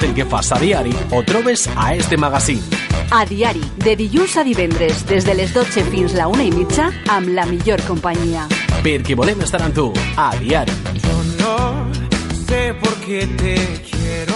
tot el que fas a diari ho trobes a este magazín. A diari, de dilluns a divendres, des de les 12 fins la una i mitja, amb la millor companyia. Perquè volem estar amb tu, a diari. Yo no sé por qué te quiero.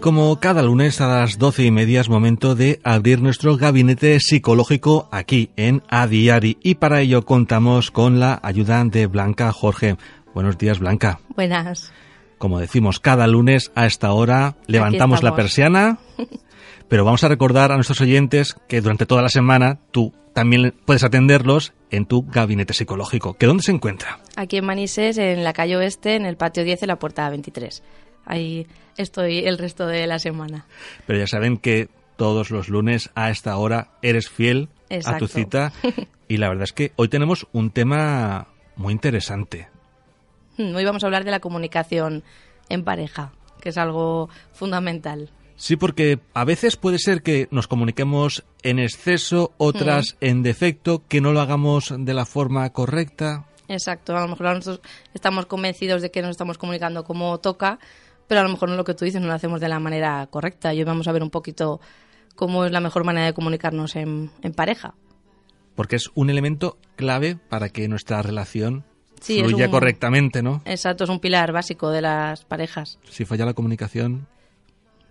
Como cada lunes a las doce y media es momento de abrir nuestro gabinete psicológico aquí en A Diari. Y para ello contamos con la ayuda de Blanca Jorge. Buenos días, Blanca. Buenas. Como decimos, cada lunes a esta hora levantamos la persiana, pero vamos a recordar a nuestros oyentes que durante toda la semana tú también puedes atenderlos en tu gabinete psicológico. ¿Que dónde se encuentra? Aquí en Manises, en la calle Oeste, en el patio 10, en la puerta 23. Ahí estoy el resto de la semana. Pero ya saben que todos los lunes a esta hora eres fiel a tu cita y la verdad es que hoy tenemos un tema muy interesante. Hmm, Hoy vamos a hablar de la comunicación en pareja, que es algo fundamental. Sí, porque a veces puede ser que nos comuniquemos en exceso, otras en defecto, que no lo hagamos de la forma correcta. Exacto, a lo mejor nosotros estamos convencidos de que nos estamos comunicando como toca, pero a lo mejor no lo que tú dices no lo hacemos de la manera correcta. Y hoy vamos a ver un poquito cómo es la mejor manera de comunicarnos en, en pareja. Porque es un elemento clave para que nuestra relación Sí, fluya un- correctamente, ¿no? Exacto, es un pilar básico de las parejas. Si falla la comunicación,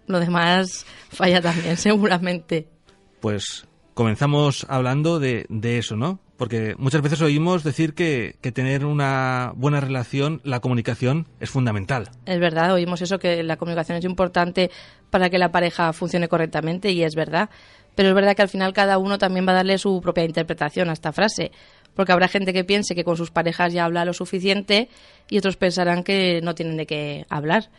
Lo demás falla también, seguramente. pues comenzamos hablando de, de eso, ¿no? Porque muchas veces oímos decir que, que tener una buena relación, la comunicación, es fundamental. Es verdad, oímos eso, que la comunicación es importante para que la pareja funcione correctamente y es verdad. Pero es verdad que al final cada uno también va a darle su propia interpretación a esta frase. Porque habrá gente que piense que con sus parejas ya habla lo suficiente y otros pensarán que no tienen de qué hablar.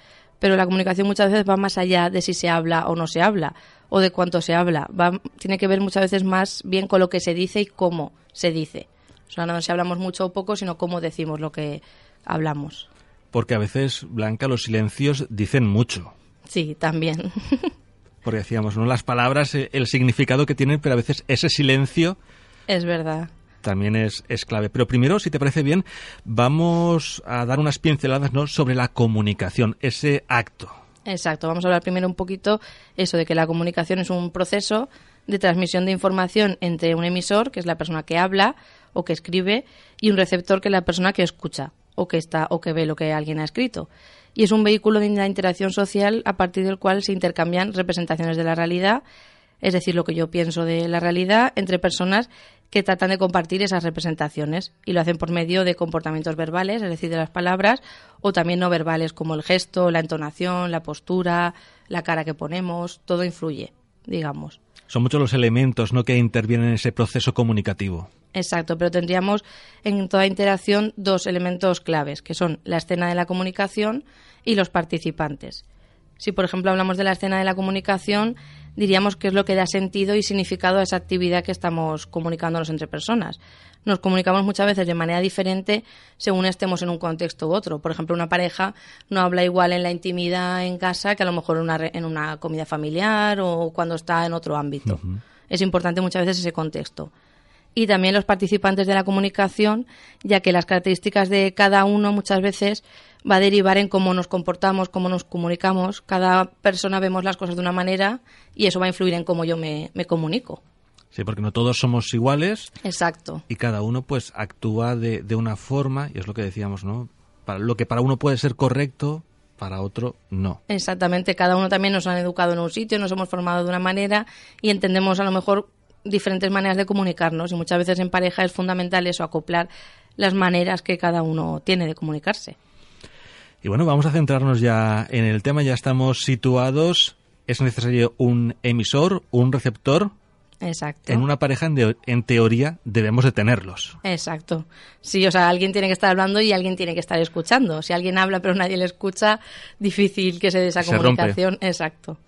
Pero la comunicación muchas veces va más allá de si se habla o no se habla o de cuánto se habla. Va, tiene que ver muchas veces más bien con lo que se dice y cómo se dice. O sea, no si hablamos mucho o poco, sino cómo decimos lo que hablamos. Porque a veces, Blanca, los silencios dicen mucho. Sí, también. Porque decíamos, ¿no? Las palabras, eh, el significado que tienen, pero a veces ese silencio es verdad. También es, es clave. Pero primero, si te parece bien, vamos a dar unas pinceladas ¿no? sobre la comunicación, ese acto. Exacto. Vamos a hablar primero un poquito eso de que la comunicación es un proceso de transmisión de información entre un emisor, que es la persona que habla o que escribe, y un receptor, que es la persona que escucha o que está o que ve lo que alguien ha escrito. Y es un vehículo de la interacción social a partir del cual se intercambian representaciones de la realidad, es decir, lo que yo pienso de la realidad, entre personas que tratan de compartir esas representaciones y lo hacen por medio de comportamientos verbales, es decir, de las palabras, o también no verbales como el gesto, la entonación, la postura, la cara que ponemos, todo influye, digamos. Son muchos los elementos ¿no? que intervienen en ese proceso comunicativo. Exacto, pero tendríamos en toda interacción dos elementos claves, que son la escena de la comunicación y los participantes. Si, por ejemplo, hablamos de la escena de la comunicación, diríamos que es lo que da sentido y significado a esa actividad que estamos comunicándonos entre personas. Nos comunicamos muchas veces de manera diferente según estemos en un contexto u otro. Por ejemplo, una pareja no habla igual en la intimidad en casa que a lo mejor en una, en una comida familiar o cuando está en otro ámbito. Es importante muchas veces ese contexto y también los participantes de la comunicación, ya que las características de cada uno muchas veces va a derivar en cómo nos comportamos, cómo nos comunicamos. Cada persona vemos las cosas de una manera y eso va a influir en cómo yo me, me comunico. Sí, porque no todos somos iguales Exacto. y cada uno pues actúa de, de una forma, y es lo que decíamos, ¿no? Para, lo que para uno puede ser correcto, para otro no. Exactamente, cada uno también nos han educado en un sitio, nos hemos formado de una manera y entendemos a lo mejor diferentes maneras de comunicarnos y muchas veces en pareja es fundamental eso, acoplar las maneras que cada uno tiene de comunicarse. Y bueno, vamos a centrarnos ya en el tema, ya estamos situados. Es necesario un emisor, un receptor. Exacto. En una pareja, en, de- en teoría, debemos de tenerlos. Exacto. Sí, o sea, alguien tiene que estar hablando y alguien tiene que estar escuchando. Si alguien habla pero nadie le escucha, difícil que se dé esa Se rompe. comunicación. Exacto.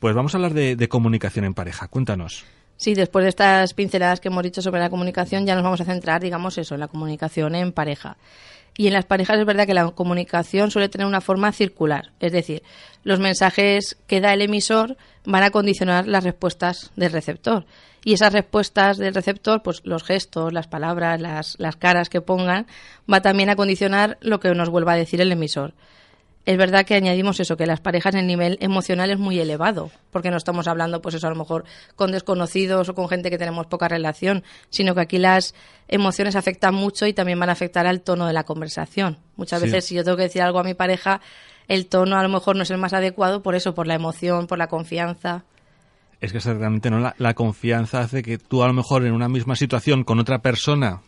Pues vamos a hablar de, de comunicación en pareja. Cuéntanos. Sí, después de estas pinceladas que hemos dicho sobre la comunicación, ya nos vamos a centrar, digamos, eso, en la comunicación en pareja. Y en las parejas es verdad que la comunicación suele tener una forma circular, es decir, los mensajes que da el emisor van a condicionar las respuestas del receptor. Y esas respuestas del receptor, pues los gestos, las palabras, las, las caras que pongan, va también a condicionar lo que nos vuelva a decir el emisor es verdad que añadimos eso, que las parejas en nivel emocional es muy elevado, porque no estamos hablando, pues eso, a lo mejor con desconocidos o con gente que tenemos poca relación, sino que aquí las emociones afectan mucho y también van a afectar al tono de la conversación. Muchas veces, si yo tengo que decir algo a mi pareja, el tono a lo mejor no es el más adecuado por eso, por la emoción, por la confianza. Es que exactamente, ¿no? La, la confianza hace que tú a lo mejor en una misma situación con otra persona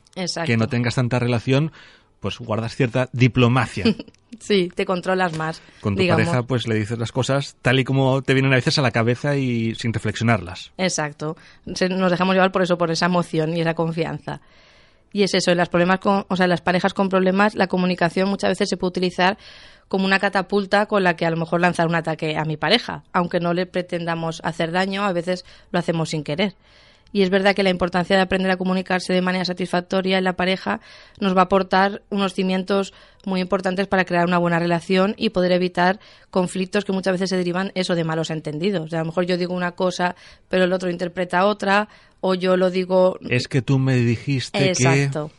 que no tengas tanta relación, pues guardas cierta diplomacia. sí, te controlas más. Con tu pareja, pues le dices las cosas tal y como te vienen a veces a la cabeza y sin reflexionarlas. Exacto. Nos dejamos llevar por eso, por esa emoción y esa confianza. Y es eso, en las problemas con, o sea, en las parejas con problemas, la comunicación muchas veces se puede utilizar como una catapulta con la que a lo mejor lanzar un ataque a mi pareja, aunque no le pretendamos hacer daño, a veces lo hacemos sin querer. Y es verdad que la importancia de aprender a comunicarse de manera satisfactoria en la pareja nos va a aportar unos cimientos muy importantes para crear una buena relación y poder evitar conflictos que muchas veces se derivan eso de malos entendidos. a lo mejor yo digo una cosa, pero el otro interpreta otra, o yo lo digo. Es que tú me dijiste Exacto.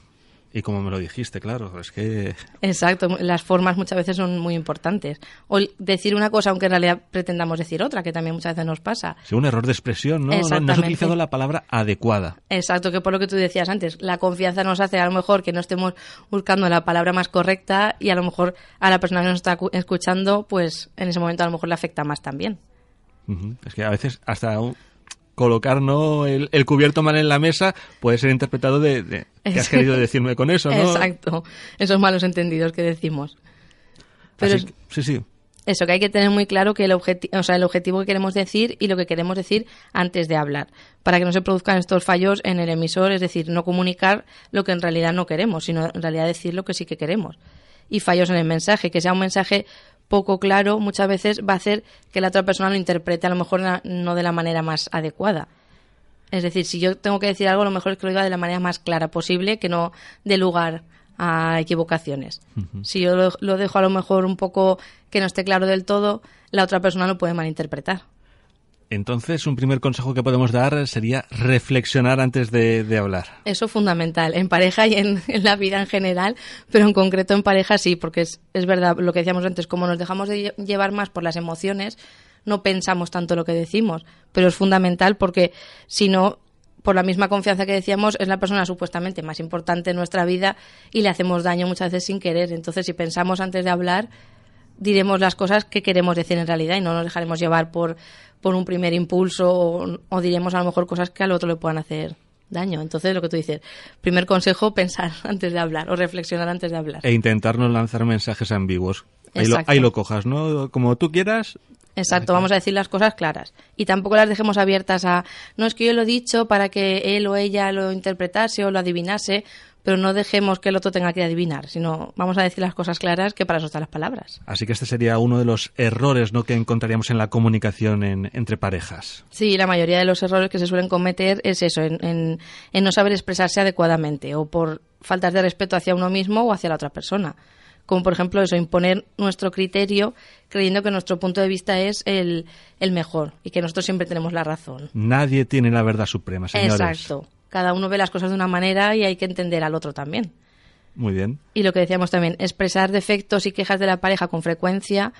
Y como me lo dijiste, claro, es que... Exacto, las formas muchas veces son muy importantes. O decir una cosa aunque en realidad pretendamos decir otra, que también muchas veces nos pasa. Sí, un error de expresión, ¿no? No, has utilizado la palabra adecuada. Exacto, que por lo que tú decías antes, la confianza nos hace a lo mejor que no estemos buscando la palabra más correcta y a lo mejor a la persona que nos está escuchando, pues en ese momento a lo mejor le afecta más también. Es que a veces hasta colocar ¿no? el, cubierto mal en la mesa puede ser interpretado de, que has querido decirme con eso, ¿no? Exacto, esos malos entendidos que decimos. Pero sí, sí. Eso, que hay que tener muy claro que el, o sea, el objetivo que queremos decir y lo que queremos decir antes de hablar, para que no se produzcan estos fallos en el emisor, es decir, no comunicar lo que en realidad no queremos, sino en realidad decir lo que sí que queremos. Y fallos en el mensaje, que sea un mensaje poco claro muchas veces va a hacer que la otra persona lo interprete a lo mejor no de la manera más adecuada. Es decir, si yo tengo que decir algo, lo mejor es que lo diga de la manera más clara posible, que no dé lugar a equivocaciones. Si yo lo, lo, dejo a lo mejor un poco que no esté claro del todo, la otra persona lo puede malinterpretar. Entonces, un primer consejo que podemos dar sería reflexionar antes de, hablar. Eso es fundamental, en pareja y en, la vida en general, pero en concreto en pareja sí, porque es, es verdad lo que decíamos antes, como nos dejamos de llevar más por las emociones, no pensamos tanto lo que decimos, pero es fundamental porque si no, por la misma confianza que decíamos, es la persona supuestamente más importante en nuestra vida y le hacemos daño muchas veces sin querer. Entonces, si pensamos antes de hablar, diremos las cosas que queremos decir en realidad y no nos dejaremos llevar por por un primer impulso o, diremos a lo mejor cosas que al otro le puedan hacer daño. Entonces, lo que tú dices, primer consejo, pensar antes de hablar o reflexionar antes de hablar. E intentar no lanzar mensajes ambiguos. Ahí lo, ahí lo, cojas, ¿no? Como tú quieras. Exacto, vamos a decir las cosas claras. Y tampoco las dejemos abiertas a, no es que yo lo he dicho para que él o ella lo interpretase o lo adivinase, pero no dejemos que el otro tenga que adivinar, sino vamos a decir las cosas claras que para eso están las palabras. Así que este sería uno de los errores ¿no? que encontraríamos en la comunicación entre parejas. Sí, la mayoría de los errores que se suelen cometer es eso, en, no saber expresarse adecuadamente o por faltas de respeto hacia uno mismo o hacia la otra persona como por ejemplo eso, imponer nuestro criterio creyendo que nuestro punto de vista es el, el, mejor y que nosotros siempre tenemos la razón. Nadie tiene la verdad suprema, señores. Exacto. Cada uno ve las cosas de una manera y hay que entender al otro también. Muy bien. Y lo que decíamos también, expresar defectos y quejas de la pareja con frecuencia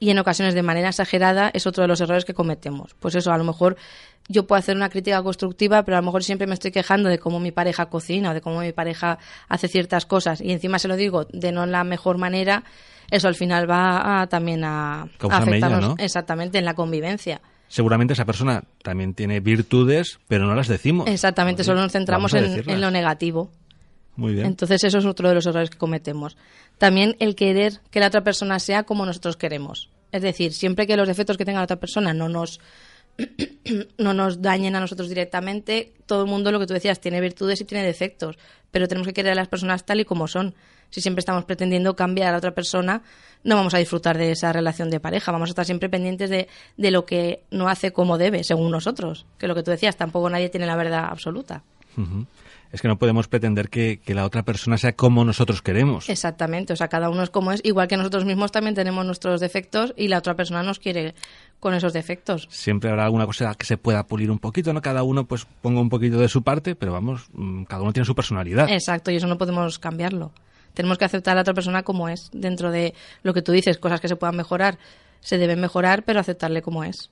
y en ocasiones de manera exagerada es otro de los errores que cometemos. Pues eso, a lo mejor yo puedo hacer una crítica constructiva, pero a lo mejor siempre me estoy quejando de cómo mi pareja cocina o de cómo mi pareja hace ciertas cosas y encima se lo digo de no la mejor manera, eso al final va también a, afectarnos exactamente en la convivencia seguramente esa persona también tiene virtudes, pero no las decimos. Exactamente, solo nos centramos en, lo negativo. Muy bien. Entonces eso es otro de los errores que cometemos. También el querer que la otra persona sea como nosotros queremos. Es decir, siempre que los defectos que tenga la otra persona no nos no nos dañen a nosotros directamente. Todo el mundo, lo que tú decías, tiene virtudes y tiene defectos, pero tenemos que querer a las personas tal y como son. Si siempre estamos pretendiendo cambiar a otra persona, no vamos a disfrutar de esa relación de pareja. Vamos a estar siempre pendientes de, de lo que no hace como debe, según nosotros. Que lo que tú decías, tampoco nadie tiene la verdad absoluta. Es que no podemos pretender que, que, la otra persona sea como nosotros queremos. Exactamente, o sea, cada uno es como es, igual que nosotros mismos también tenemos nuestros defectos y la otra persona nos quiere con esos defectos. Siempre habrá alguna cosa que se pueda pulir un poquito, ¿no? Cada uno pues ponga un poquito de su parte, pero vamos, mm, cada uno tiene su personalidad. Exacto, y eso no podemos cambiarlo. Tenemos que aceptar a la otra persona como es, dentro de lo que tú dices, cosas que se puedan mejorar, se deben mejorar, pero aceptarle como es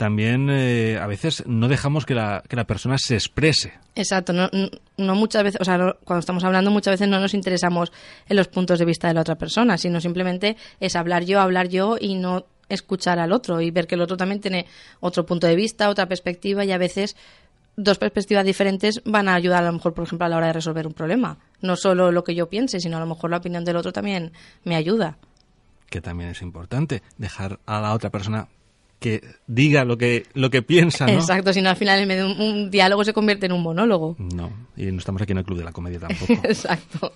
también eh, a veces no dejamos que la, que la persona se exprese. Exacto, no, no muchas veces, o sea, no, cuando estamos hablando muchas veces no nos interesamos en los puntos de vista de la otra persona, sino simplemente es hablar yo, hablar yo y no escuchar al otro y ver que el otro también tiene otro punto de vista, otra perspectiva y a veces dos perspectivas diferentes van a ayudar a lo mejor, por ejemplo, a la hora de resolver un problema. No solo lo que yo piense, sino a lo mejor la opinión del otro también me ayuda. Que también es importante dejar a la otra persona que diga lo que, lo que piensa, ¿no? Exacto, si no al final en medio de un, un, diálogo se convierte en un monólogo. No, y no estamos aquí en el club de la comedia tampoco. Exacto.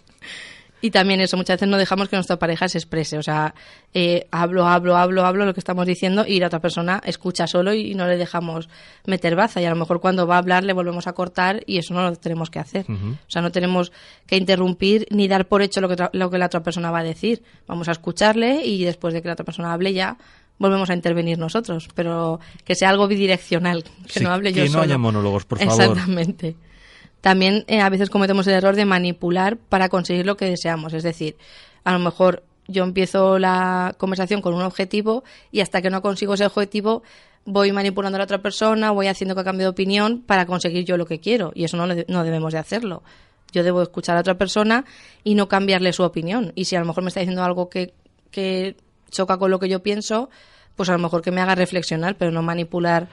Y también eso, muchas veces no dejamos que nuestra pareja se exprese. O sea, eh, hablo, hablo, hablo, hablo lo que estamos diciendo y la otra persona escucha solo y no le dejamos meter baza. Y a lo mejor cuando va a hablar le volvemos a cortar y eso no lo tenemos que hacer. Uh -huh. O sea, no tenemos que interrumpir ni dar por hecho lo que, lo que la otra persona va a decir. Vamos a escucharle y después de que la otra persona hable ya volvemos a intervenir nosotros, pero que sea algo bidireccional, que sí, no hable yo que no solo. haya monólogos, por favor. Exactamente. También eh, a veces cometemos el error de manipular para conseguir lo que deseamos, es decir, a lo mejor yo empiezo la conversación con un objetivo y hasta que no consigo ese objetivo voy manipulando a la otra persona, voy haciendo que cambie de opinión para conseguir yo lo que quiero y eso no, no debemos de hacerlo. Yo debo escuchar a otra persona y no cambiarle su opinión. Y si a lo mejor me está diciendo algo que, que choca con lo que yo pienso, pues a lo mejor que me haga reflexionar, pero no manipular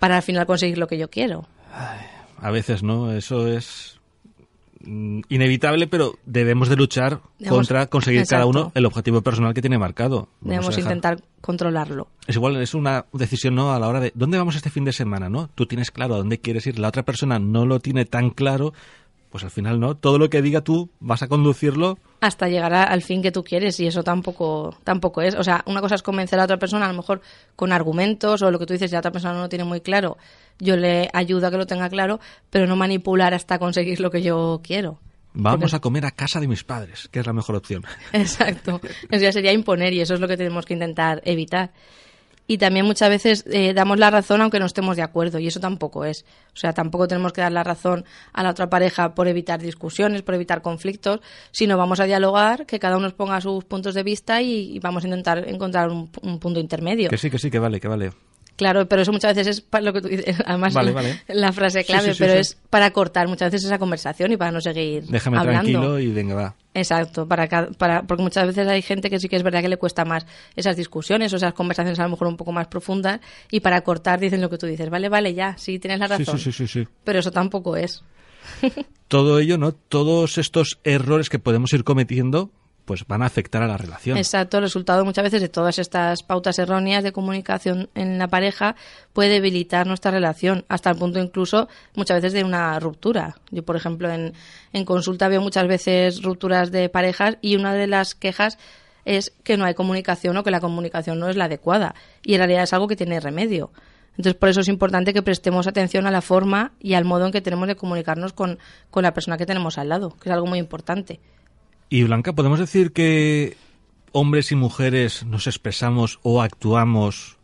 para al final conseguir lo que yo quiero. Ay, a veces, ¿no? Eso es mm, inevitable, pero debemos de luchar debemos, contra conseguir exacto. cada uno el objetivo personal que tiene marcado. Vamos debemos intentar controlarlo. Es igual, es una decisión, ¿no? A la hora de, ¿dónde vamos este fin de semana, no? Tú tienes claro a dónde quieres ir, la otra persona no lo tiene tan claro, pues al final, ¿no? Todo lo que diga tú vas a conducirlo hasta llegar a, al fin que tú quieres y eso tampoco tampoco es. O sea, una cosa es convencer a otra persona, a lo mejor con argumentos o lo que tú dices, si la otra persona no lo tiene muy claro, yo le ayudo a que lo tenga claro, pero no manipular hasta conseguir lo que yo quiero. Vamos Porque... a comer a casa de mis padres, que es la mejor opción. Exacto. Eso ya sería imponer y eso es lo que tenemos que intentar evitar y también muchas veces eh, damos la razón aunque no estemos de acuerdo y eso tampoco es. O sea, tampoco tenemos que dar la razón a la otra pareja por evitar discusiones, por evitar conflictos, sino vamos a dialogar, que cada uno ponga sus puntos de vista y, y vamos a intentar encontrar un, un, punto intermedio. Que sí, que sí, que vale, que vale. Claro, pero eso muchas veces es para lo que tú dices, además vale, la, vale. la, frase clave, sí, sí, pero es para cortar muchas veces esa conversación y para no seguir Déjame hablando. tranquilo y venga, va. Exacto, para, para, porque muchas veces hay gente que sí que es verdad que le cuesta más esas discusiones o esas conversaciones a lo mejor un poco más profundas y para cortar dicen lo que tú dices, vale, vale, ya, sí, tienes la razón. Sí, sí, sí, Pero eso tampoco es. Todo ello, ¿no? Todos estos errores que podemos ir cometiendo pues van a afectar a la relación. Exacto, el resultado muchas veces de todas estas pautas erróneas de comunicación en la pareja puede debilitar nuestra relación, hasta el punto incluso muchas veces de una ruptura. Yo, por ejemplo, en, en consulta veo muchas veces rupturas de parejas y una de las quejas es que no hay comunicación o que la comunicación no es la adecuada. Y en realidad es algo que tiene remedio. Entonces, por eso es importante que prestemos atención a la forma y al modo en que tenemos de comunicarnos con, con la persona que tenemos al lado, que es algo muy importante. Y Blanca, ¿podemos decir que hombres y mujeres nos expresamos o actuamos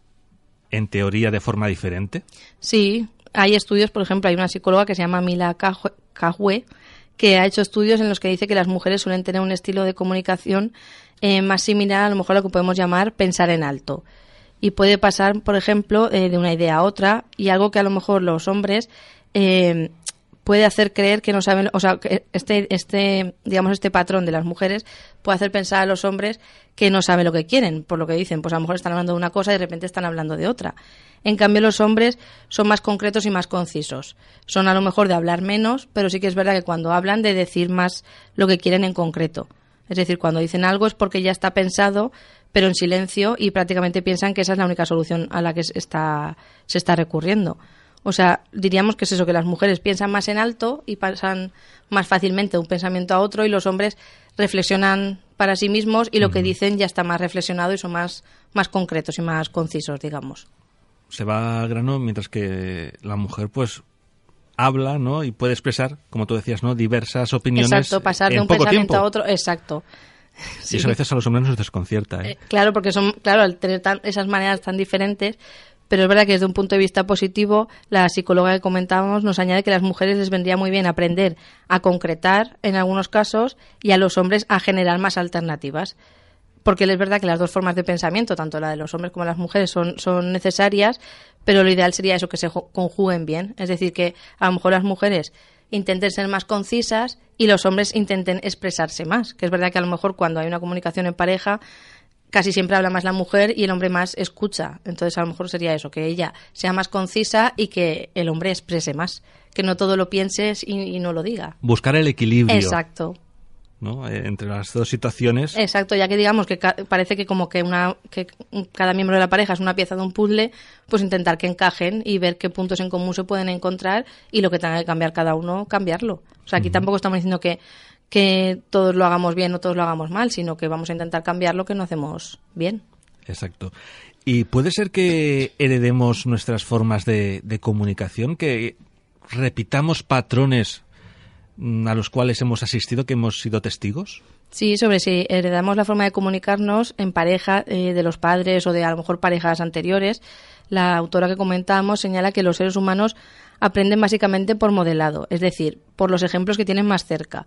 en teoría de forma diferente? Sí, hay estudios, por ejemplo, hay una psicóloga que se llama Mila Cajue, que ha hecho estudios en los que dice que las mujeres suelen tener un estilo de comunicación eh, más similar a lo mejor a lo que podemos llamar pensar en alto. Y puede pasar, por ejemplo, eh, de una idea a otra y algo que a lo mejor los hombres eh, puede hacer creer que no saben, o sea, que este, este, digamos, este patrón de las mujeres puede hacer pensar a los hombres que no saben lo que quieren, por lo que dicen, pues a lo mejor están hablando de una cosa y de repente están hablando de otra. En cambio, los hombres son más concretos y más concisos. Son a lo mejor de hablar menos, pero sí que es verdad que cuando hablan de decir más lo que quieren en concreto. Es decir, cuando dicen algo es porque ya está pensado, pero en silencio y prácticamente piensan que esa es la única solución a la que está, se está recurriendo. O sea, diríamos que es eso, que las mujeres piensan más en alto y pasan más fácilmente de un pensamiento a otro y los hombres reflexionan para sí mismos y lo que dicen ya está más reflexionado y son más, más concretos y más concisos, digamos. Se va al grano mientras que la mujer pues habla, ¿no? Y puede expresar, como tú decías, ¿no? Diversas opiniones. Exacto, pasar de un pensamiento a otro, exacto. Y eso a veces a los hombres nos desconcierta. ¿eh? Eh, claro, porque son, claro, al tener esas maneras tan diferentes, pero es verdad que desde un punto de vista positivo, la psicóloga que comentábamos nos añade que a las mujeres les vendría muy bien aprender a concretar en algunos casos y a los hombres a generar más alternativas. Porque es verdad que las dos formas de pensamiento, tanto la de los hombres como las mujeres, son, son necesarias, pero lo ideal sería eso, que se conjuguen bien. Es decir, que a lo mejor las mujeres intenten ser más concisas y los hombres intenten expresarse más. Que es verdad que a lo mejor cuando hay una comunicación en pareja casi siempre habla más la mujer y el hombre más escucha. Entonces a lo mejor sería eso, que ella sea más concisa y que el hombre exprese más. Que no todo lo pienses y, no lo diga. Buscar el equilibrio. Exacto. ¿no? Eh, entre las dos situaciones. Exacto, ya que digamos que parece que como que una que cada miembro de la pareja es una pieza de un puzzle, pues intentar que encajen y ver qué puntos en común se pueden encontrar y lo que tenga que cambiar cada uno, cambiarlo. O sea, aquí tampoco estamos diciendo que que todos lo hagamos bien o todos lo hagamos mal, sino que vamos a intentar cambiar lo que no hacemos bien. Exacto. ¿Y puede ser que heredemos nuestras formas de, comunicación, que repitamos patrones mm, a los cuales hemos asistido, que hemos sido testigos? Sí, sobre si heredamos la forma de comunicarnos en pareja eh, de los padres o de a lo mejor parejas anteriores, la autora que comentábamos señala que los seres humanos aprenden básicamente por modelado, es decir, por los ejemplos que tienen más cerca.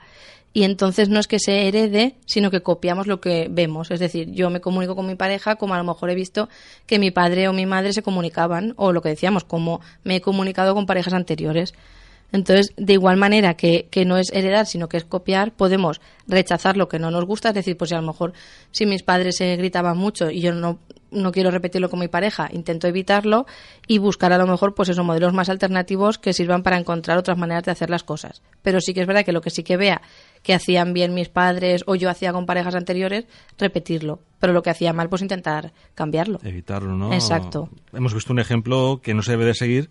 Y entonces no es que se herede, sino que copiamos lo que vemos. Es decir, yo me comunico con mi pareja como a lo mejor he visto que mi padre o mi madre se comunicaban, o lo que decíamos, como me he comunicado con parejas anteriores. Entonces, de igual manera que, que, no es heredar, sino que es copiar, podemos rechazar lo que no nos gusta. Es decir, pues si a lo mejor si mis padres se gritaban mucho y yo no, no quiero repetirlo con mi pareja, intento evitarlo y buscar a lo mejor pues esos modelos más alternativos que sirvan para encontrar otras maneras de hacer las cosas. Pero sí que es verdad que lo que sí que vea que hacían bien mis padres o yo hacía con parejas anteriores, repetirlo. Pero lo que hacía mal, pues intentar cambiarlo. Evitarlo, ¿no? Exacto. Hemos visto un ejemplo que no se debe de seguir,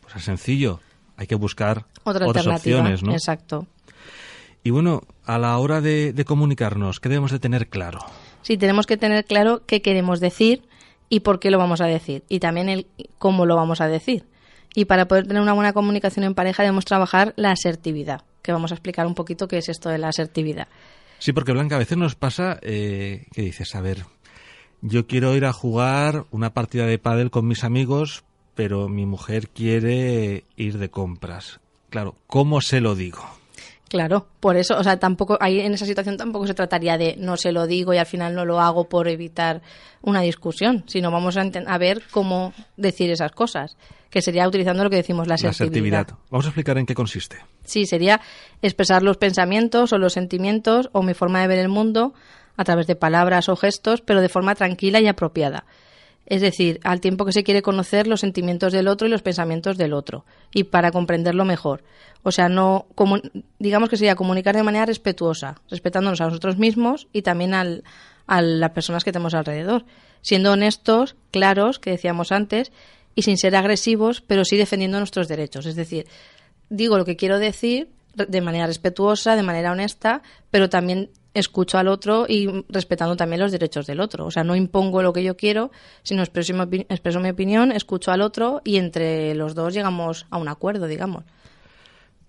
pues es sencillo. Hay que buscar Otra otras opciones, ¿no? Exacto. Y bueno, a la hora de, de comunicarnos, ¿qué debemos de tener claro? Sí, tenemos que tener claro qué queremos decir y por qué lo vamos a decir. Y también el cómo lo vamos a decir. Y para poder tener una buena comunicación en pareja debemos trabajar la asertividad, que vamos a explicar un poquito qué es esto de la asertividad. Sí, porque Blanca, a veces nos pasa eh, que dices, a ver, yo quiero ir a jugar una partida de pádel con mis amigos, pero mi mujer quiere ir de compras. Claro, ¿cómo se lo digo? Claro, por eso, o sea, tampoco, ahí en esa situación tampoco se trataría de no se lo digo y al final no lo hago por evitar una discusión, sino vamos a, a ver cómo decir esas cosas, que sería utilizando lo que decimos la asertividad. Vamos a explicar en qué consiste. Sí, sería expresar los pensamientos o los sentimientos o mi forma de ver el mundo a través de palabras o gestos, pero de forma tranquila y apropiada. Es decir, al tiempo que se quiere conocer los sentimientos del otro y los pensamientos del otro, y para comprenderlo mejor. O sea, no digamos que sería comunicar de manera respetuosa, respetándonos a nosotros mismos y también al, a las personas que tenemos alrededor, siendo honestos, claros, que decíamos antes, y sin ser agresivos, pero sí defendiendo nuestros derechos. Es decir, digo lo que quiero decir de manera respetuosa, de manera honesta, pero también escucho al otro y respetando también los derechos del otro. O sea, no impongo lo que yo quiero, sino expreso mi, expreso mi opinión, escucho al otro y entre los dos llegamos a un acuerdo, digamos.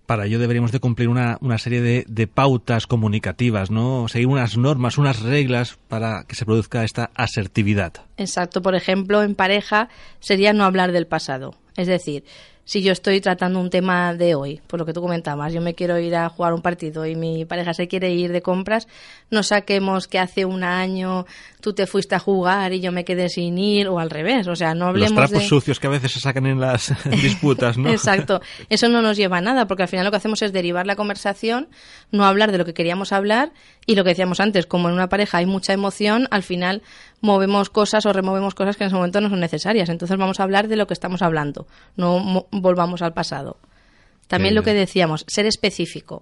Para ello deberíamos de cumplir una, una serie de, de, pautas comunicativas, ¿no? Seguir unas normas, unas reglas para que se produzca esta asertividad. Exacto. Por ejemplo, en pareja sería no hablar del pasado. Es decir, si yo estoy tratando un tema de hoy, por lo que tú comentabas, yo me quiero ir a jugar un partido y mi pareja se quiere ir de compras, no saquemos que hace un año tú te fuiste a jugar y yo me quedé sin ir o al revés, o sea, no hablemos Los trapos sucios que a veces se sacan en las disputas, ¿no? Exacto, eso no nos lleva a nada porque al final lo que hacemos es derivar la conversación, no hablar de lo que queríamos hablar y lo que decíamos antes, como en una pareja hay mucha emoción, al final movemos cosas o removemos cosas que en ese momento no son necesarias. Entonces vamos a hablar de lo que estamos hablando, no volvamos al pasado. También lo que decíamos, ser específico.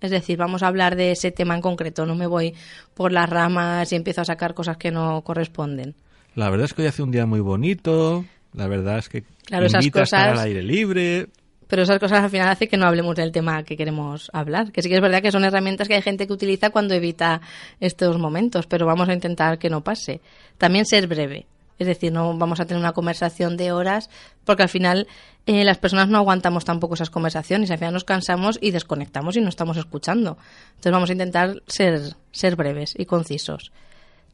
Es decir, vamos a hablar de ese tema en concreto, no me voy por las ramas y empiezo a sacar cosas que no corresponden. La verdad es que hoy hace un día muy bonito, la verdad es que Claro, esas a estar al aire libre. Pero esas cosas al final hacen que no hablemos del tema que queremos hablar. Que sí que es verdad que son herramientas que hay gente que utiliza cuando evita estos momentos, pero vamos a intentar que no pase. También ser breve. Es decir, no vamos a tener una conversación de horas, porque al final eh, las personas no aguantamos tampoco esas conversaciones. Al final nos cansamos y desconectamos y no estamos escuchando. Entonces vamos a intentar ser, ser breves y concisos.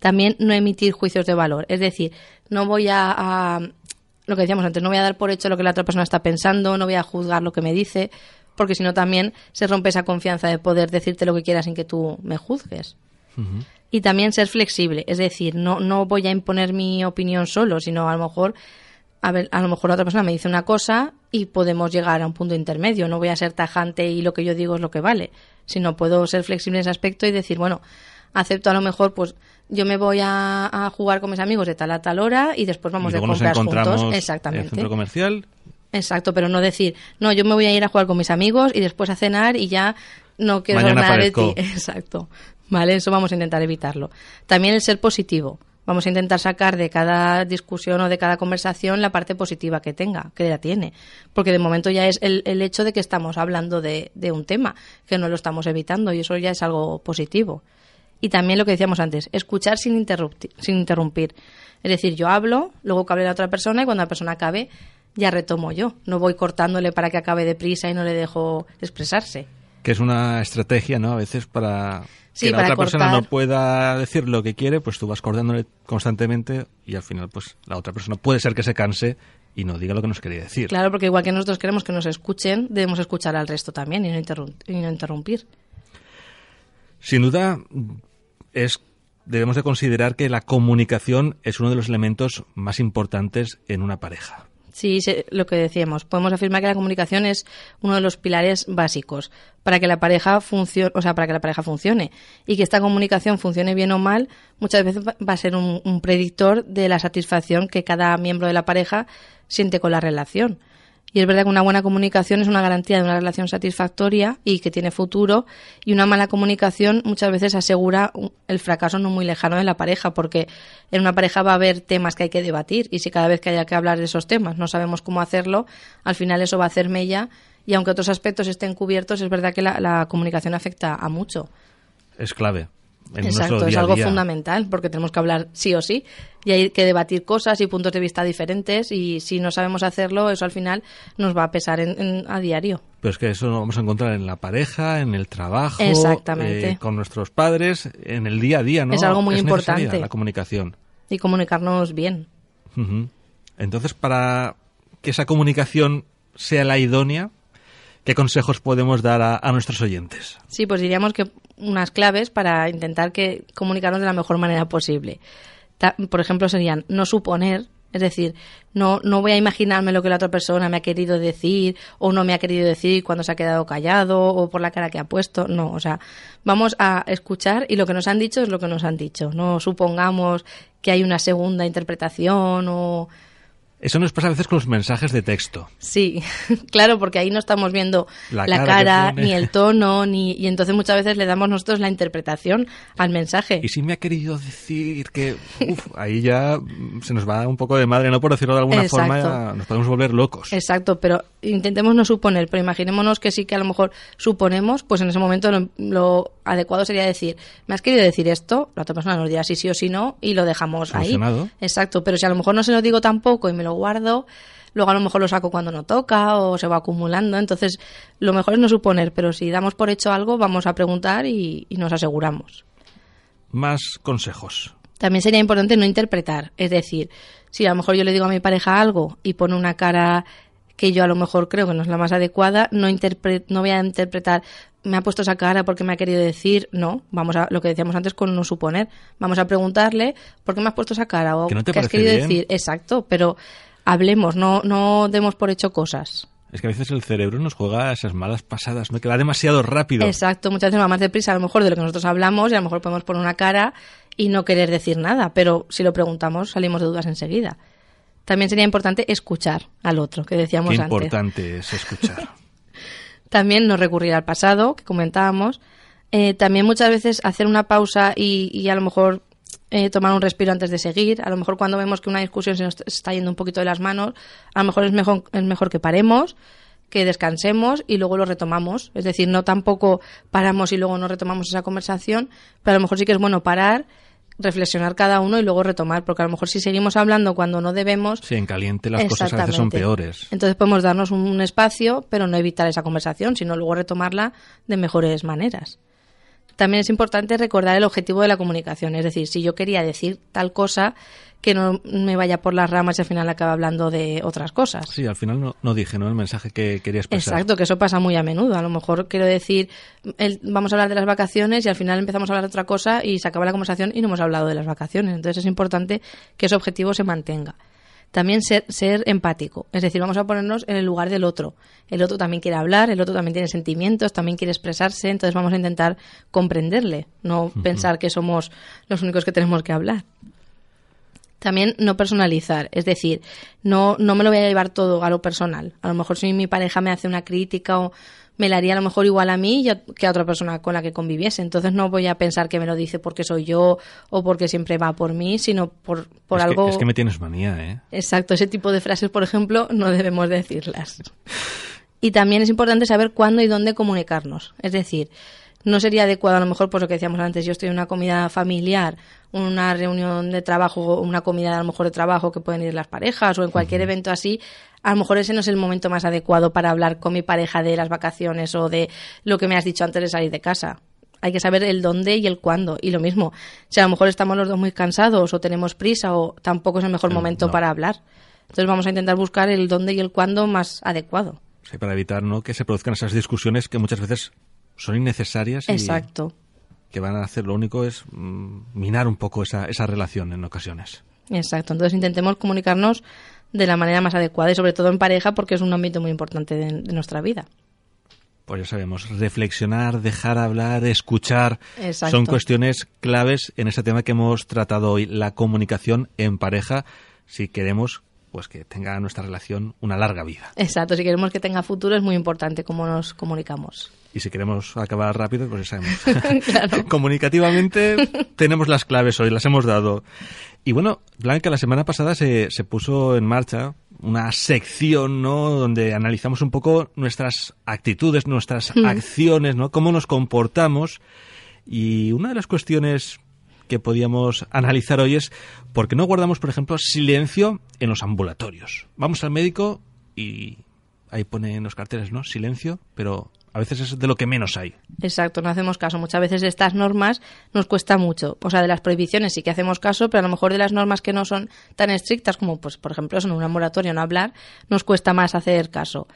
También no emitir juicios de valor. Es decir, no voy a, lo que decíamos antes, no voy a dar por hecho lo que la otra persona está pensando, no voy a juzgar lo que me dice, porque si no también se rompe esa confianza de poder decirte lo que quieras sin que tú me juzgues. Y también ser flexible, es decir, no, no voy a imponer mi opinión solo, sino a lo mejor a ver, a lo mejor la otra persona me dice una cosa y podemos llegar a un punto intermedio. No voy a ser tajante y lo que yo digo es lo que vale, sino puedo ser flexible en ese aspecto y decir, bueno, acepto a lo mejor, pues yo me voy a, a jugar con mis amigos de tal a tal hora y después vamos y de compras juntos. en el Exactamente. centro comercial. Exacto, pero no decir, no, yo me voy a ir a jugar con mis amigos y después a cenar y ya no quiero saber Mañana nada de ti. Exacto. Vale, eso vamos a intentar evitarlo. También el ser positivo. Vamos a intentar sacar de cada discusión o de cada conversación la parte positiva que tenga, que la tiene. Porque de momento ya es el, el hecho de que estamos hablando de, de un tema, que no lo estamos evitando y eso ya es algo positivo. Y también lo que decíamos antes, escuchar sin, sin interrumpir. Es decir, yo hablo, luego que hable la otra persona y cuando la persona acabe, ya retomo yo. No voy cortándole para que acabe deprisa y no le dejo expresarse. que es una estrategia, ¿no? A veces para Sí, que la otra persona no pueda decir lo que quiere, pues tú vas cortándole constantemente y al final, pues la otra persona puede ser que se canse y no diga lo que nos quería decir. Claro, porque igual que nosotros queremos que nos escuchen, debemos escuchar al resto también y no, interrum- y no interrumpir. Sin duda, es debemos de considerar que la comunicación es uno de los elementos más importantes en una pareja. Sí, lo que decíamos, podemos afirmar que la comunicación es uno de los pilares básicos para que la pareja funcione, o sea, para que la pareja funcione y que esta comunicación funcione bien o mal, muchas veces va a ser un predictor de la satisfacción que cada miembro de la pareja siente con la relación. Y es verdad que una buena comunicación es una garantía de una relación satisfactoria y que tiene futuro. Y una mala comunicación muchas veces asegura el fracaso no muy lejano de la pareja, porque en una pareja va a haber temas que hay que debatir. Y si cada vez que haya que hablar de esos temas no sabemos cómo hacerlo, al final eso va a hacer mella. Y aunque otros aspectos estén cubiertos, es verdad que la, la comunicación afecta a mucho. Es clave. En Exacto, es algo día. fundamental porque tenemos que hablar sí o sí y hay que debatir cosas y puntos de vista diferentes y si no sabemos hacerlo, eso al final nos va a pesar en- en- a diario. Pero es que eso lo vamos a encontrar en la pareja, en el trabajo, Exactamente. eh, con nuestros padres, en el día a día, ¿no? Es algo muy necesaria importante. La comunicación. y comunicarnos bien. Entonces, para que esa comunicación sea la idónea, ¿qué consejos podemos dar a, a nuestros oyentes? Sí, pues diríamos que unas claves para intentar que comunicarnos de la mejor manera posible. Por ejemplo, serían no suponer, es decir, no, no voy a imaginarme lo que la otra persona me ha querido decir o no me ha querido decir cuando se ha quedado callado o por la cara que ha puesto. No, o sea, vamos a escuchar y lo que nos han dicho es lo que nos han dicho. No supongamos que hay una segunda interpretación o Eso nos pasa a veces con los mensajes de texto. Sí, claro, porque ahí no estamos viendo La la, cara ni el tono, ni y entonces muchas veces le damos nosotros la interpretación al mensaje. Y si me ha querido decir que, uf, ahí ya se nos va un poco de madre, ¿no? Por decirlo de alguna Exacto. forma, ya nos podemos volver locos. Exacto, pero intentemos no suponer, pero imaginémonos que sí que a lo mejor suponemos, pues en ese momento lo, lo adecuado sería decir, ¿me has querido decir esto? La otra persona nos dirá sí, sí o sí no y lo dejamos ahí. Exacto, pero si a lo mejor no se lo digo tampoco y me lo guardo, luego a lo mejor lo saco cuando no toca o se va acumulando, entonces lo mejor es no suponer, pero si damos por hecho algo, vamos a preguntar y, y nos aseguramos. Más consejos. También sería importante no interpretar. Es decir, si a lo mejor yo le digo a mi pareja algo y pone una cara que yo a lo mejor creo que no es la más adecuada, no, interpre- no voy a interpretar, me ha puesto esa cara porque me ha querido decir, no, vamos a lo que decíamos antes con no suponer, vamos a preguntarle por qué me has puesto esa cara o no qué has querido bien. decir. Exacto, pero hablemos, no, no demos por hecho cosas. Es que a veces el cerebro nos juega esas malas pasadas, ¿no? Que va demasiado rápido. Exacto, muchas veces va más deprisa a lo mejor de lo que nosotros hablamos y a lo mejor podemos poner una cara y no querer decir nada, pero si lo preguntamos salimos de dudas enseguida. También sería importante escuchar al otro, que decíamos Qué antes. importante es escuchar. También no recurrir al pasado, que comentábamos. Eh, también muchas veces hacer una pausa y, y a lo mejor eh, tomar un respiro antes de seguir. A lo mejor cuando vemos que una discusión se nos está yendo un poquito de las manos, a lo mejor es mejor, es mejor que paremos, que descansemos y luego lo retomamos. Es decir, no tampoco paramos y luego no retomamos esa conversación, pero a lo mejor sí que es bueno parar reflexionar cada uno y luego retomar, porque a lo mejor si seguimos hablando cuando no debemos... Sí, en caliente las cosas a veces son peores. Entonces podemos darnos un espacio, pero no evitar esa conversación, sino luego retomarla de mejores maneras. También es importante recordar el objetivo de la comunicación, es decir, si yo quería decir tal cosa, que no me vaya por las ramas y al final acabe hablando de otras cosas. Sí, al final no, dije ¿no? el mensaje que quería expresar. Exacto, que eso pasa muy a menudo. A lo mejor quiero decir, vamos a hablar de las vacaciones y al final empezamos a hablar de otra cosa y se acaba la conversación y no hemos hablado de las vacaciones. Entonces es importante que ese objetivo se mantenga. También ser, ser empático, es decir, vamos a ponernos en el lugar del otro. El otro también quiere hablar, el otro también tiene sentimientos, también quiere expresarse, entonces vamos a intentar comprenderle, no pensar que somos los únicos que tenemos que hablar. También no personalizar, es decir, no, no me lo voy a llevar todo a lo personal. A lo mejor si mi pareja me hace una crítica o me la haría a lo mejor igual a mí que a otra persona con la que conviviese. Entonces no voy a pensar que me lo dice porque soy yo o porque siempre va por mí, sino por, por algo... es que me tienes manía, ¿eh? Exacto, ese tipo de frases, por ejemplo, no debemos decirlas. Y también es importante saber cuándo y dónde comunicarnos. Es decir, no sería adecuado a lo mejor por lo que decíamos antes, yo estoy en una comida familiar, una reunión de trabajo, una comida a lo mejor de trabajo que pueden ir las parejas o en cualquier evento así, a lo mejor ese no es el momento más adecuado para hablar con mi pareja de las vacaciones o de lo que me has dicho antes de salir de casa. Hay que saber el dónde y el cuándo. Y lo mismo, si a lo mejor estamos los dos muy cansados o tenemos prisa o tampoco es el mejor momento para hablar. Entonces vamos a intentar buscar el dónde y el cuándo más adecuado. Sí, para evitar ¿no? que se produzcan esas discusiones que muchas veces son innecesarias. Exacto. que van a hacer lo único es mm, minar un poco esa, esa relación en ocasiones. Exacto. Entonces intentemos comunicarnos de la manera más adecuada y sobre todo en pareja porque es un ámbito muy importante de, nuestra vida. Pues ya sabemos, reflexionar, dejar hablar, escuchar, son cuestiones claves en ese tema que hemos tratado hoy, la comunicación en pareja, si queremos pues que tenga nuestra relación una larga vida. Exacto, si queremos que tenga futuro es muy importante cómo nos comunicamos. Y si queremos acabar rápido, pues ya sabemos. Comunicativamente tenemos las claves hoy, las hemos dado. Y bueno, Blanca, la semana pasada se, se puso en marcha una sección, ¿no? Donde analizamos un poco nuestras actitudes, nuestras acciones, ¿no? Cómo nos comportamos. Y una de las cuestiones que podíamos analizar hoy es por qué no guardamos, por ejemplo, silencio en los ambulatorios. Vamos al médico y ahí pone en los carteles, ¿no? Silencio, pero a veces es de lo que menos hay. Exacto, no hacemos caso. Muchas veces de estas normas nos cuesta mucho. O sea, de las prohibiciones sí que hacemos caso, pero a lo mejor de las normas que no son tan estrictas como, pues, por ejemplo, son un ambulatorio no hablar, nos cuesta más hacer caso.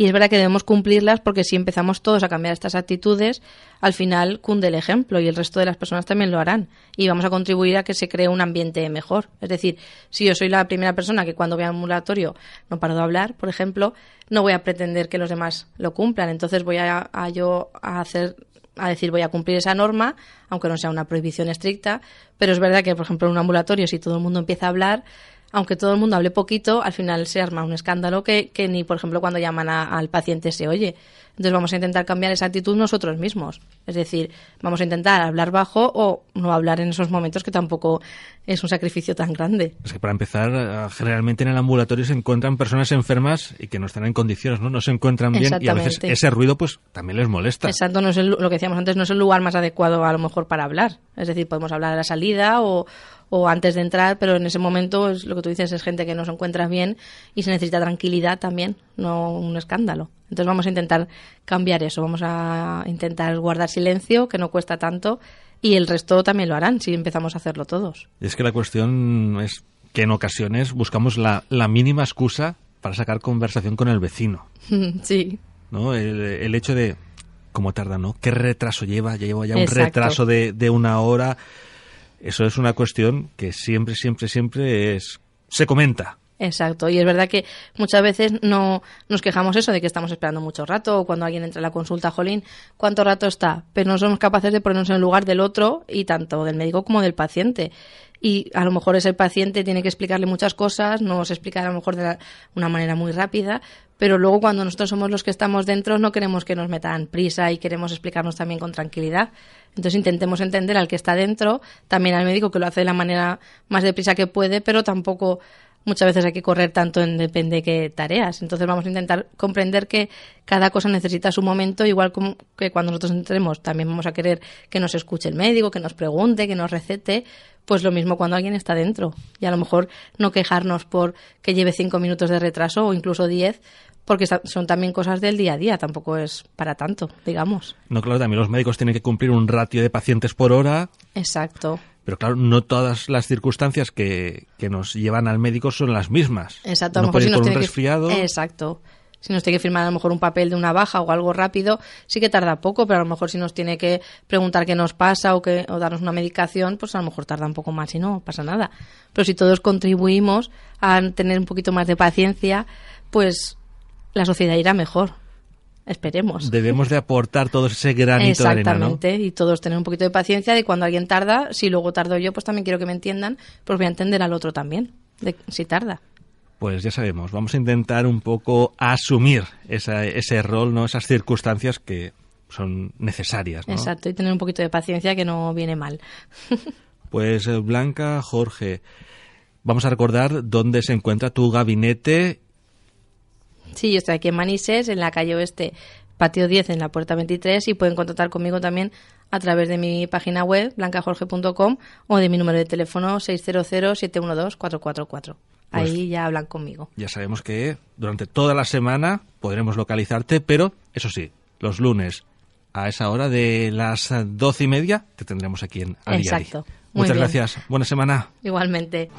Y es verdad que debemos cumplirlas porque si empezamos todos a cambiar estas actitudes, al final cunde el ejemplo y el resto de las personas también lo harán. Y vamos a contribuir a que se cree un ambiente mejor. Es decir, si yo soy la primera persona que cuando voy a un ambulatorio no paro de hablar, por ejemplo, no voy a pretender que los demás lo cumplan. Entonces voy a, a yo a hacer a decir voy a cumplir esa norma, aunque no sea una prohibición estricta, pero es verdad que, por ejemplo, en un ambulatorio, si todo el mundo empieza a hablar, aunque todo el mundo hable poquito, al final se arma un escándalo que, que ni, por ejemplo, cuando llaman al paciente se oye. Entonces vamos a intentar cambiar esa actitud nosotros mismos. Es decir, vamos a intentar hablar bajo o no hablar en esos momentos que tampoco es un sacrificio tan grande. Es que para empezar, eh, generalmente en el ambulatorio se encuentran personas enfermas y que no están en condiciones, ¿no? No se encuentran bien y a veces ese ruido pues también les molesta. Exacto, no es lo que decíamos antes, no es el lugar más adecuado a lo mejor para hablar. Es decir, podemos hablar a la salida o, o antes de entrar, pero en ese momento es lo que tú dices, es gente que no se encuentra bien y se necesita tranquilidad también, no un escándalo. Entonces vamos a intentar cambiar eso, vamos a intentar guardar silencio, que no cuesta tanto, y el resto también lo harán si empezamos a hacerlo todos. Y es que la cuestión es que en ocasiones buscamos la, la mínima excusa para sacar conversación con el vecino. sí. ¿No? El, hecho de cómo tarda, ¿no? ¿Qué retraso lleva? Ya llevo ya un retraso de, de una hora eso es una cuestión que siempre, siempre, siempre es, se comenta. Exacto, y es verdad que muchas veces no nos quejamos eso de que estamos esperando mucho rato o cuando alguien entra a la consulta, jolín, ¿cuánto rato está? Pero no somos capaces de ponernos en el lugar del otro y tanto del médico como del paciente. Y a lo mejor ese paciente tiene que explicarle muchas cosas, no se explica a lo mejor de una manera muy rápida, pero luego cuando nosotros somos los que estamos dentro no queremos que nos metan prisa y queremos explicarnos también con tranquilidad. Entonces intentemos entender al que está dentro, también al médico que lo hace de la manera más deprisa que puede, pero tampoco muchas veces hay que correr tanto en depende de qué tareas. Entonces vamos a intentar comprender que cada cosa necesita su momento, igual como que cuando nosotros entremos también vamos a querer que nos escuche el médico, que nos pregunte, que nos recete, pues lo mismo cuando alguien está dentro. Y a lo mejor no quejarnos por que lleve cinco minutos de retraso o incluso diez, porque son también cosas del día a día, tampoco es para tanto, digamos. No, claro, también los médicos tienen que cumplir un ratio de pacientes por hora. Exacto. Pero claro, no todas las circunstancias que, nos llevan al médico son las mismas. Exacto, a lo mejor si nos un resfriado. Exacto. Si nos tiene que firmar a lo mejor un papel de una baja o algo rápido, sí que tarda poco, pero a lo mejor si nos tiene que preguntar qué nos pasa o, que, o darnos una medicación, pues a lo mejor tarda un poco más y no pasa nada. Pero si todos contribuimos a tener un poquito más de paciencia, pues la sociedad irá mejor. Esperemos. Debemos de aportar todo ese granito de arena, Exactamente, y todos tener un poquito de paciencia de cuando alguien tarda, si luego tardo yo, pues también quiero que me entiendan, pues voy a entender al otro también, de, si tarda. Pues ya sabemos, vamos a intentar un poco asumir ese rol, no esas circunstancias que son necesarias. Exacto, y tener un poquito de paciencia que no viene mal. pues eh, Blanca, Jorge, vamos a recordar dónde se encuentra tu gabinete Sí, yo estoy aquí en Manises, en la calle Oeste, patio 10, en la puerta 23, y pueden contactar conmigo también a través de mi página web, blancajorge.com, o de mi número de teléfono 600-712-444. Ahí pues ya hablan conmigo. Ya sabemos que durante toda la semana podremos localizarte, pero eso sí, los lunes a esa hora de las doce y media te tendremos aquí en Exacto. Muchas gracias. Buena semana. Igualmente.